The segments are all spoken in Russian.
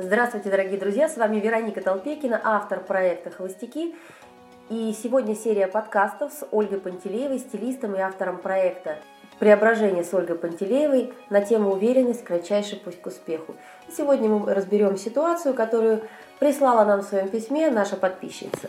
Здравствуйте, дорогие друзья! С вами Вероника Толпекина, автор проекта «Холостяки». И сегодня серия подкастов с Ольгой Пантелеевой, стилистом и автором проекта «Преображение с Ольгой Пантелеевой» на тему «Уверенность. Кратчайший путь к успеху». И сегодня мы разберем ситуацию, которую прислала нам в своем письме наша подписчица.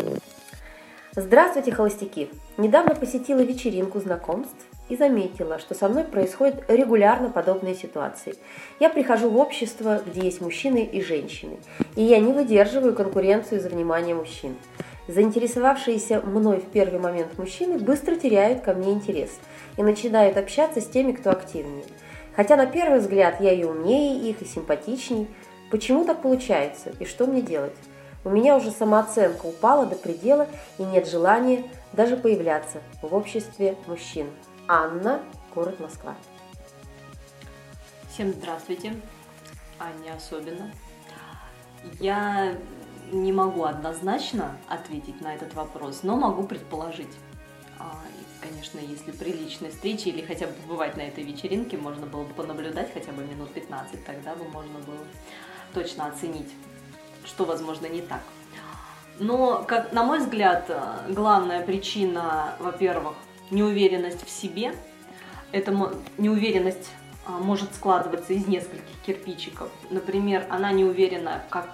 Здравствуйте, холостяки! Недавно посетила вечеринку знакомств и заметила, что со мной происходят регулярно подобные ситуации. Я прихожу в общество, где есть мужчины и женщины, и я не выдерживаю конкуренцию за внимание мужчин. Заинтересовавшиеся мной в первый момент мужчины быстро теряют ко мне интерес и начинают общаться с теми, кто активнее. Хотя на первый взгляд я и умнее их, и симпатичней. Почему так получается и что мне делать? У меня уже самооценка упала до предела и нет желания даже появляться в обществе мужчин. Анна, город Москва. Всем здравствуйте. Аня особенно. Я не могу однозначно ответить на этот вопрос, но могу предположить. А, конечно, если при личной встрече или хотя бы побывать на этой вечеринке, можно было бы понаблюдать хотя бы минут 15, тогда бы можно было точно оценить, что, возможно, не так. Но, как, на мой взгляд, главная причина, во-первых, неуверенность в себе. Эта неуверенность а, может складываться из нескольких кирпичиков. Например, она не уверена, как,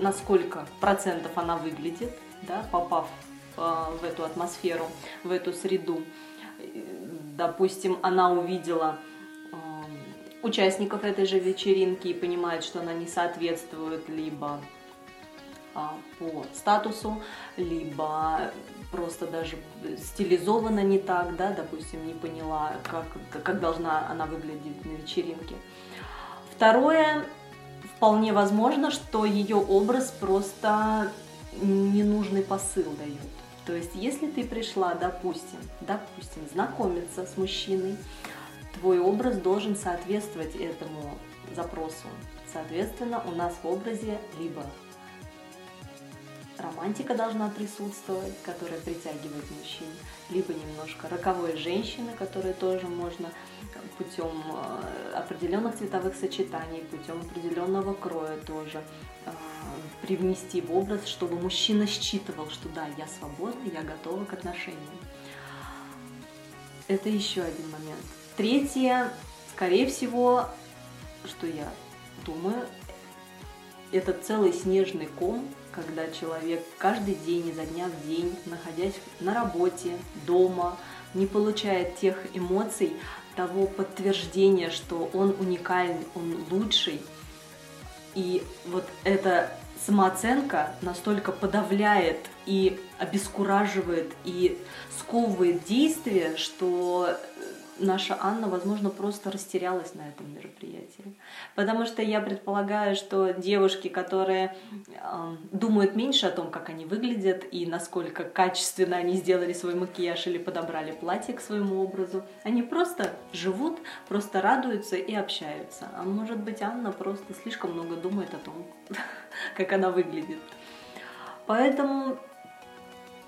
на сколько процентов она выглядит, да, попав а, в эту атмосферу, в эту среду. Допустим, она увидела участников этой же вечеринки и понимает, что она не соответствует либо по статусу, либо просто даже стилизована не так, да, допустим, не поняла, как, как должна она выглядеть на вечеринке. Второе, вполне возможно, что ее образ просто ненужный посыл дает. То есть, если ты пришла, допустим, допустим, знакомиться с мужчиной, твой образ должен соответствовать этому запросу. Соответственно, у нас в образе либо романтика должна присутствовать, которая притягивает мужчин, либо немножко роковой женщины, которые тоже можно путем э, определенных цветовых сочетаний, путем определенного кроя тоже э, привнести в образ, чтобы мужчина считывал, что да, я свободна, я готова к отношениям. Это еще один момент. Третье, скорее всего, что я думаю, это целый снежный ком, когда человек каждый день, изо дня в день, находясь на работе, дома, не получает тех эмоций, того подтверждения, что он уникальный, он лучший. И вот эта самооценка настолько подавляет и обескураживает и сковывает действия, что наша Анна, возможно, просто растерялась на этом мероприятии. Потому что я предполагаю, что девушки, которые э, думают меньше о том, как они выглядят и насколько качественно они сделали свой макияж или подобрали платье к своему образу, они просто живут, просто радуются и общаются. А может быть, Анна просто слишком много думает о том, как она выглядит. Поэтому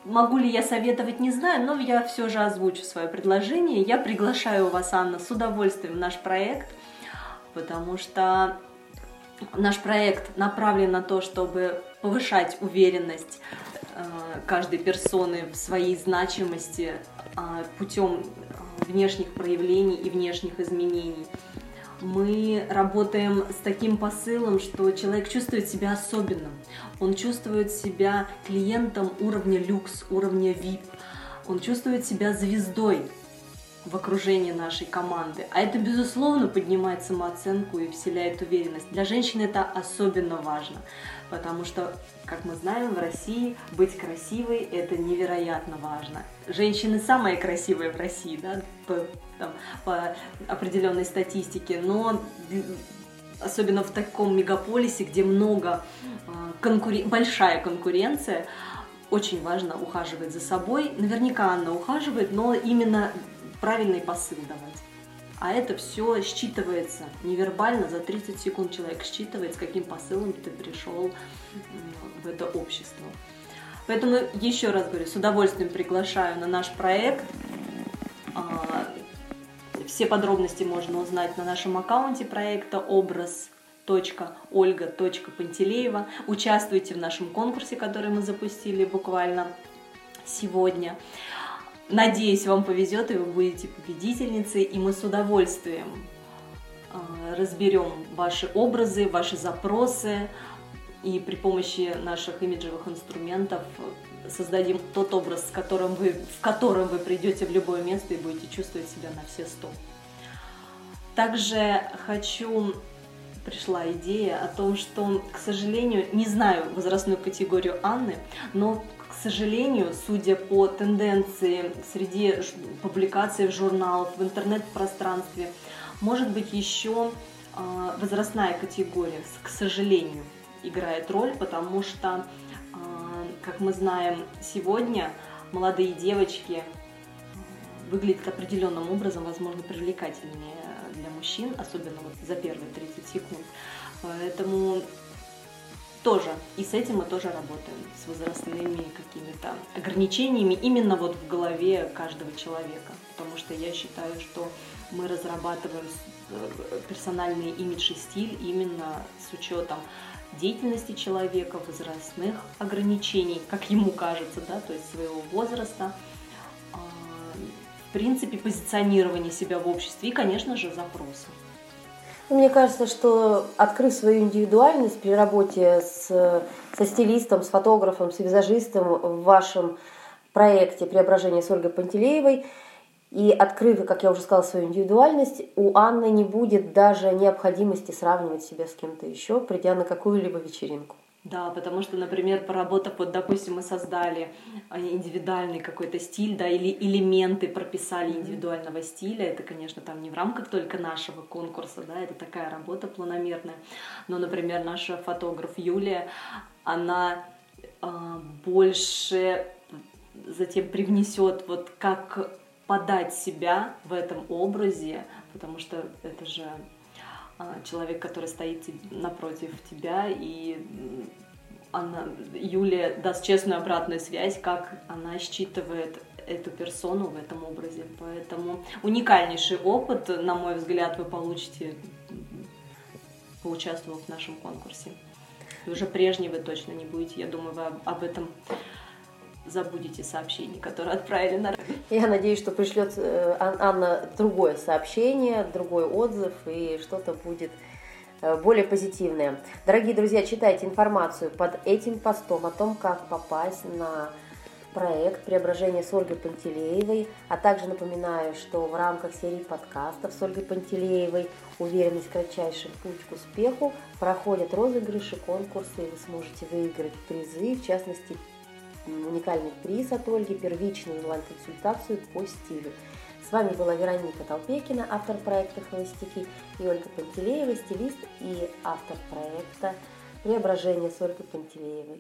Могу ли я советовать, не знаю, но я все же озвучу свое предложение. Я приглашаю вас, Анна, с удовольствием в наш проект, потому что наш проект направлен на то, чтобы повышать уверенность э, каждой персоны в своей значимости э, путем внешних проявлений и внешних изменений мы работаем с таким посылом, что человек чувствует себя особенным. Он чувствует себя клиентом уровня люкс, уровня VIP. Он чувствует себя звездой в окружении нашей команды. А это, безусловно, поднимает самооценку и вселяет уверенность. Для женщин это особенно важно, потому что, как мы знаем, в России быть красивой – это невероятно важно. Женщины самые красивые в России, да, по, там, по определенной статистике, но особенно в таком мегаполисе, где много а, конкурен... большая конкуренция, очень важно ухаживать за собой. Наверняка она ухаживает, но именно правильный посыл давать. А это все считывается невербально, за 30 секунд человек считывает, с каким посылом ты пришел в это общество. Поэтому еще раз говорю, с удовольствием приглашаю на наш проект. А, все подробности можно узнать на нашем аккаунте проекта образ www.olga.пантелеева. Участвуйте в нашем конкурсе, который мы запустили буквально сегодня. Надеюсь, вам повезет, и вы будете победительницей, и мы с удовольствием а, разберем ваши образы, ваши запросы, и при помощи наших имиджевых инструментов создадим тот образ, с которым вы, в котором вы придете в любое место и будете чувствовать себя на все сто. Также хочу пришла идея о том, что, к сожалению, не знаю возрастную категорию Анны, но сожалению, судя по тенденции среди публикаций в журналах, в интернет-пространстве, может быть еще а, возрастная категория, к сожалению, играет роль, потому что, а, как мы знаем, сегодня молодые девочки выглядят определенным образом, возможно, привлекательнее для мужчин, особенно вот за первые 30 секунд. Поэтому тоже, и с этим мы тоже работаем, с возрастными какими-то ограничениями именно вот в голове каждого человека. Потому что я считаю, что мы разрабатываем э, персональный имидж и стиль именно с учетом деятельности человека, возрастных ограничений, как ему кажется, да, то есть своего возраста, а, в принципе, позиционирование себя в обществе и, конечно же, запросы. Ну, мне кажется, что открыв свою индивидуальность при работе с, со стилистом, с фотографом, с визажистом в вашем проекте «Преображение с Ольгой Пантелеевой», и открыв, как я уже сказала, свою индивидуальность, у Анны не будет даже необходимости сравнивать себя с кем-то еще, придя на какую-либо вечеринку. Да, потому что, например, поработав, вот, допустим, мы создали а, индивидуальный какой-то стиль, да, или элементы прописали индивидуального стиля, это, конечно, там не в рамках только нашего конкурса, да, это такая работа планомерная, но, например, наша фотограф Юлия, она э, больше затем привнесет вот как подать себя в этом образе, потому что это же человек, который стоит напротив тебя, и она, Юлия даст честную обратную связь, как она считывает эту персону в этом образе. Поэтому уникальнейший опыт, на мой взгляд, вы получите, поучаствовав в нашем конкурсе. И уже прежний вы точно не будете. Я думаю, вы об этом забудете сообщение, которое отправили на... Я надеюсь, что пришлет э, Анна другое сообщение, другой отзыв, и что-то будет э, более позитивное. Дорогие друзья, читайте информацию под этим постом о том, как попасть на проект «Преображение с Ольгой Пантелеевой», а также напоминаю, что в рамках серии подкастов с Ольгой Пантелеевой «Уверенность – кратчайший путь к успеху» проходят розыгрыши, конкурсы, и вы сможете выиграть призы, в частности, уникальный приз от Ольги, первичную онлайн-консультацию по стилю. С вами была Вероника Толпекина, автор проекта «Холостяки», и Ольга Пантелеева, стилист и автор проекта «Преображение с Ольгой Пантелеевой».